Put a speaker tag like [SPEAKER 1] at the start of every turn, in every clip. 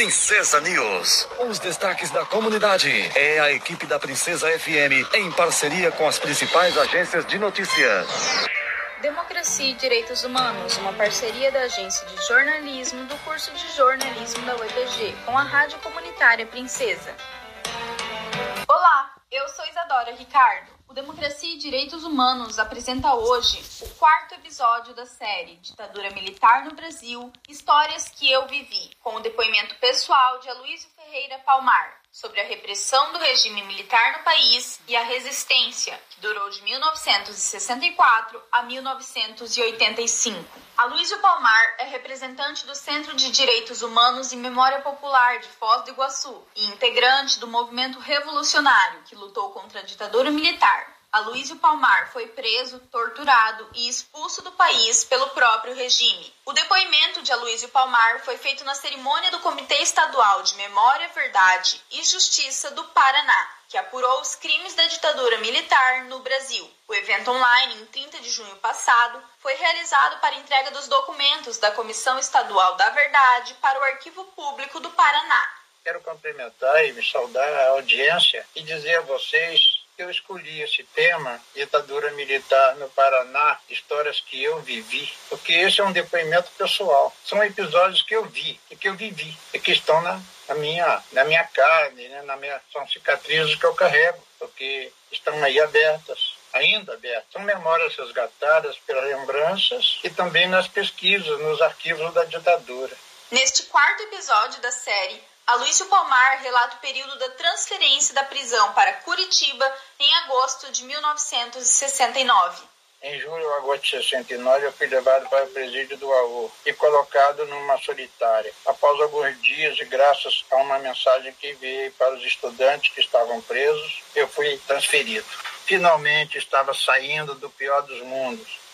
[SPEAKER 1] Princesa News. Os destaques da comunidade. É a equipe da Princesa FM em parceria com as principais agências de notícias.
[SPEAKER 2] Democracia e Direitos Humanos, uma parceria da Agência de Jornalismo do curso de jornalismo da UEPG com a Rádio Comunitária Princesa. Olá, eu sou Isadora Ricardo. O Democracia e Direitos Humanos apresenta hoje o quarto episódio da série Ditadura Militar no Brasil Histórias que eu vivi, com o depoimento pessoal de Aloysio Ferreira Palmar sobre a repressão do regime militar no país e a resistência, que durou de 1964 a 1985. Aloysio Palmar é representante do Centro de Direitos Humanos e Memória Popular de Foz do Iguaçu e integrante do movimento revolucionário que lutou contra a ditadura militar. Aloysio Palmar foi preso, torturado e expulso do país pelo próprio regime. O depoimento de Aloysio Palmar foi feito na cerimônia do Comitê Estadual de Memória, Verdade e Justiça do Paraná, que apurou os crimes da ditadura militar no Brasil. O evento online, em 30 de junho passado, foi realizado para entrega dos documentos da Comissão Estadual da Verdade para o Arquivo Público do Paraná.
[SPEAKER 3] Quero cumprimentar e me saudar a audiência e dizer a vocês eu escolhi esse tema, ditadura militar no Paraná, histórias que eu vivi, porque esse é um depoimento pessoal. São episódios que eu vi e que eu vivi e que estão na, na minha, na minha carne, né? na minha, são cicatrizes que eu carrego, porque estão aí abertas ainda abertas. São memórias resgatadas pelas lembranças e também nas pesquisas, nos arquivos da ditadura.
[SPEAKER 2] Neste quarto episódio da série, Aloysio Palmar relata o período da transferência da prisão para Curitiba em agosto de 1969.
[SPEAKER 3] Em julho ou agosto de 69, eu fui levado para o presídio do AU e colocado numa solitária. Após alguns dias, e graças a uma mensagem que enviei para os estudantes que estavam presos, eu fui transferido. Finalmente estava saindo do pior dos mundos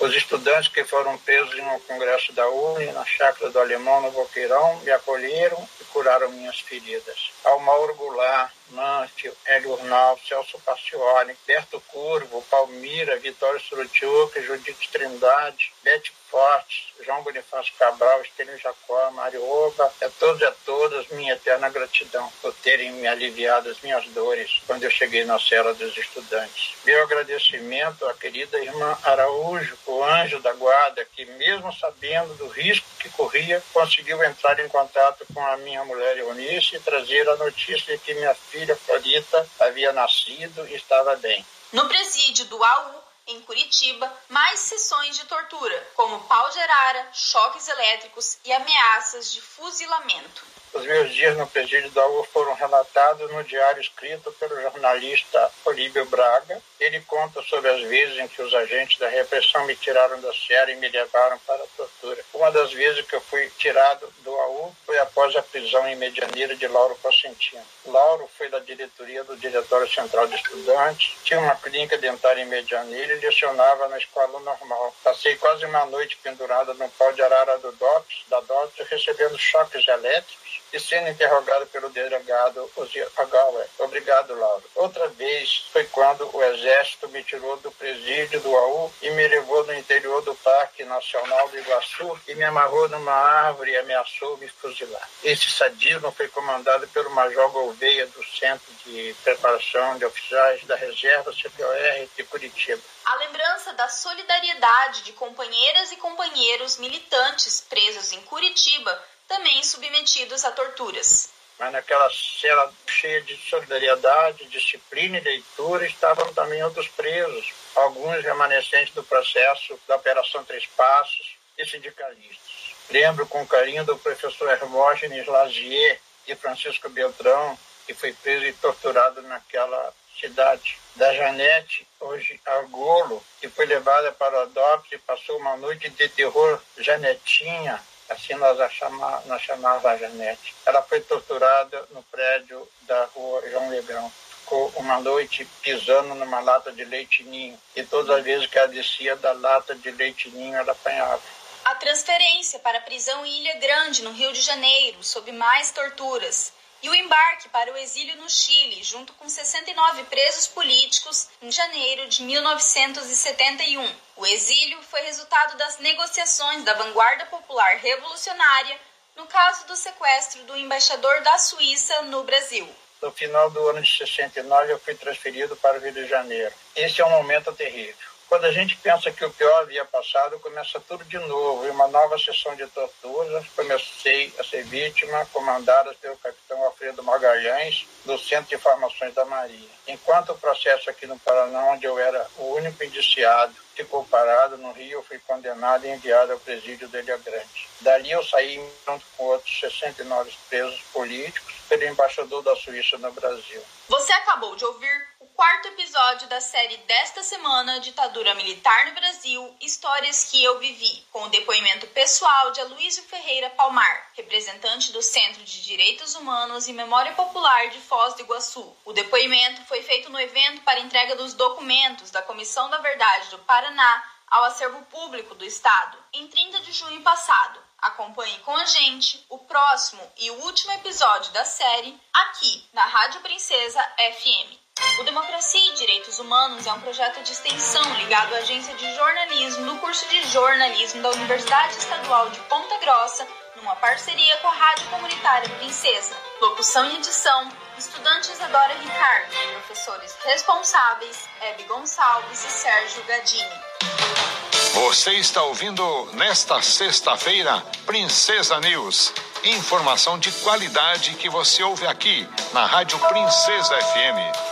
[SPEAKER 3] os estudantes que foram presos no congresso da UNE, na chácara do Alemão, no Boqueirão, me acolheram e curaram minhas feridas. Ao Mauro Goulart, Mâncio, Hélio Urnal, Celso Pacioli, Berto Curvo, Palmira, Vitório Surutiuca, Judite Trindade, Bete Fortes, João Bonifácio Cabral, Estênio Jacó, Mário Oba, a todos e a todas minha eterna gratidão por terem me aliviado as minhas dores quando eu cheguei na cela dos estudantes. Meu agradecimento à querida irmã Araújo, o anjo da guarda, que mesmo sabendo do risco que corria, conseguiu entrar em contato com a minha mulher Eunice e trazer a notícia de que minha filha Florita havia nascido e estava bem.
[SPEAKER 2] No presídio do AU, em Curitiba, mais sessões de tortura, como pau de arara, choques elétricos e ameaças de fuzilamento.
[SPEAKER 3] Os meus dias no presídio da UFA foram relatados no diário escrito pelo jornalista Olíbio Braga. Ele conta sobre as vezes em que os agentes da repressão me tiraram da série e me levaram para a tortura. Uma das vezes que eu fui tirado do AU foi após a prisão em Medianeira de Lauro Cosentino. Lauro foi da diretoria do Diretório Central de Estudantes, tinha uma clínica dentária em Medianeira e lecionava na escola normal. Passei quase uma noite pendurada no pau de arara do DOPS, da DOPS, recebendo choques elétricos e sendo interrogado pelo delegado Agauer. Obrigado, Lauro. Outra vez foi quando o Exército me tirou do presídio do AU e me levou no interior do Parque Nacional do Iguaçu e me amarrou numa árvore e ameaçou me fuzilar. Esse sadismo foi comandado pelo Major Gouveia do Centro de Preparação de Oficiais da Reserva CPOR de Curitiba.
[SPEAKER 2] A lembrança da solidariedade de companheiras e companheiros militantes presos em Curitiba também submetidos a torturas.
[SPEAKER 3] Mas naquela cela cheia de solidariedade, disciplina e leitura estavam também outros presos, alguns remanescentes do processo da Operação Três Passos e sindicalistas. Lembro com carinho do professor Hermógenes Lazier e Francisco Beltrão, que foi preso e torturado naquela cidade. Da Janete, hoje Argolo, que foi levada para o Adopte e passou uma noite de terror Janetinha, assim nós a chama, nós chamava a Janete. Ela foi torturada no prédio da rua João Legrão. Ficou uma noite pisando numa lata de leite ninho e todas as vezes que ela descia da lata de leite ninho ela apanhava.
[SPEAKER 2] A transferência para a prisão em Ilha Grande, no Rio de Janeiro, sob mais torturas e o embarque para o exílio no Chile, junto com 69 presos políticos, em janeiro de 1971. O exílio foi resultado das negociações da vanguarda popular revolucionária no caso do sequestro do embaixador da Suíça no Brasil.
[SPEAKER 3] No final do ano de 69, eu fui transferido para o Rio de Janeiro. Esse é um momento terrível. Quando a gente pensa que o pior havia passado, começa tudo de novo. E uma nova sessão de torturas. Comecei a ser vítima, comandada pelo capitão Alfredo Magalhães, do Centro de Informações da Marinha. Enquanto o processo aqui no Paraná, onde eu era o único indiciado, ficou parado no Rio, fui condenado e enviado ao presídio de Ilha Grande. Dali eu saí junto com outros 69 presos políticos pelo embaixador da Suíça no Brasil.
[SPEAKER 2] Você acabou de ouvir o quarto episódio da série desta semana, Ditadura Militar no Brasil, Histórias que eu vivi, com o depoimento pessoal de Aloysio Ferreira Palmar, representante do Centro de Direitos Humanos e Memória Popular de Foz do Iguaçu. O depoimento foi feito no evento para entrega dos documentos da Comissão da Verdade do Paraná ao acervo público do Estado, em 30 de junho passado. Acompanhe com a gente o próximo e último episódio da série aqui na Rádio Princesa FM. O Democracia e Direitos Humanos é um projeto de extensão ligado à agência de jornalismo do curso de jornalismo da Universidade Estadual de Ponta Grossa, numa parceria com a Rádio Comunitária Princesa. Locução e edição: Estudante Isadora Ricardo, professores responsáveis: Hebe Gonçalves e Sérgio Gadini.
[SPEAKER 4] Você está ouvindo nesta sexta-feira Princesa News. Informação de qualidade que você ouve aqui na Rádio Princesa FM.